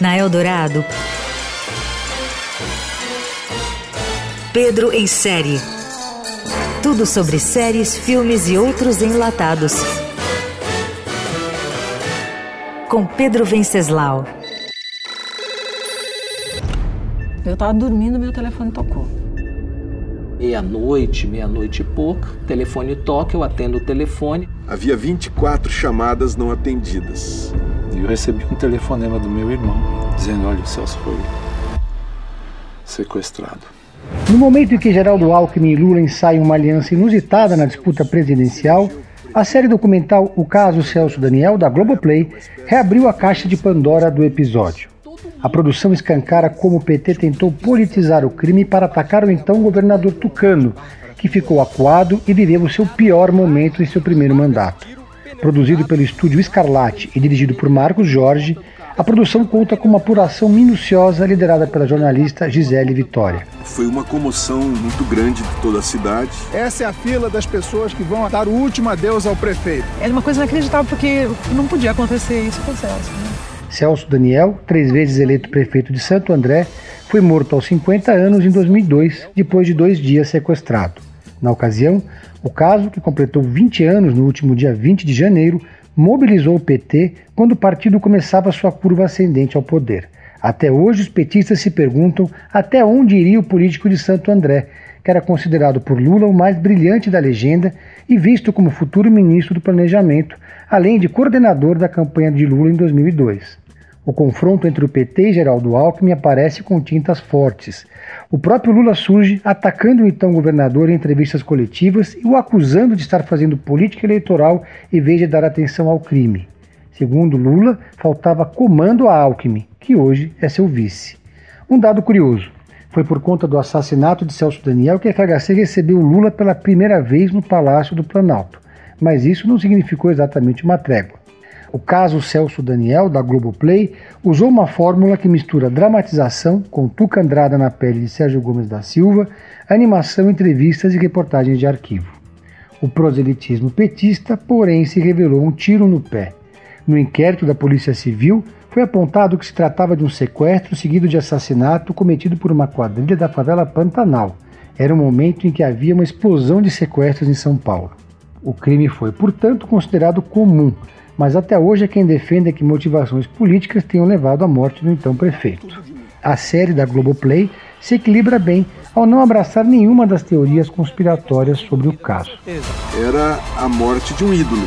Na Eldorado, Pedro em série. Tudo sobre séries, filmes e outros enlatados. Com Pedro Venceslau. Eu estava dormindo, meu telefone tocou. Meia-noite, meia-noite e pouco, telefone toca, eu atendo o telefone. Havia 24 chamadas não atendidas. E eu recebi um telefonema do meu irmão dizendo: olha, o Celso foi sequestrado. No momento em que Geraldo Alckmin e Lula ensaiam uma aliança inusitada na disputa presidencial, a série documental O Caso Celso Daniel, da Globoplay, reabriu a caixa de Pandora do episódio. A produção escancara como o PT tentou politizar o crime para atacar o então governador Tucano, que ficou acuado e viveu o seu pior momento em seu primeiro mandato. Produzido pelo estúdio Escarlate e dirigido por Marcos Jorge, a produção conta com uma apuração minuciosa liderada pela jornalista Gisele Vitória. Foi uma comoção muito grande de toda a cidade. Essa é a fila das pessoas que vão dar o último adeus ao prefeito. É uma coisa inacreditável porque não podia acontecer isso com o Celso. Né? Celso Daniel, três vezes eleito prefeito de Santo André, foi morto aos 50 anos em 2002, depois de dois dias sequestrado. Na ocasião, o caso, que completou 20 anos no último dia 20 de janeiro, mobilizou o PT quando o partido começava sua curva ascendente ao poder. Até hoje, os petistas se perguntam até onde iria o político de Santo André, que era considerado por Lula o mais brilhante da legenda e visto como futuro ministro do Planejamento, além de coordenador da campanha de Lula em 2002. O confronto entre o PT e Geraldo Alckmin aparece com tintas fortes. O próprio Lula surge atacando o então governador em entrevistas coletivas e o acusando de estar fazendo política eleitoral em vez de dar atenção ao crime. Segundo Lula, faltava comando a Alckmin, que hoje é seu vice. Um dado curioso: foi por conta do assassinato de Celso Daniel que a FHC recebeu Lula pela primeira vez no Palácio do Planalto. Mas isso não significou exatamente uma trégua. O caso Celso Daniel, da Globoplay, usou uma fórmula que mistura dramatização com Tuca Andrada na pele de Sérgio Gomes da Silva, animação, entrevistas e reportagens de arquivo. O proselitismo petista, porém, se revelou um tiro no pé. No inquérito da Polícia Civil, foi apontado que se tratava de um sequestro seguido de assassinato cometido por uma quadrilha da favela Pantanal. Era um momento em que havia uma explosão de sequestros em São Paulo. O crime foi, portanto, considerado comum, mas até hoje é quem defende que motivações políticas tenham levado à morte do então prefeito. A série da Globoplay se equilibra bem ao não abraçar nenhuma das teorias conspiratórias sobre o caso. Era a morte de um ídolo.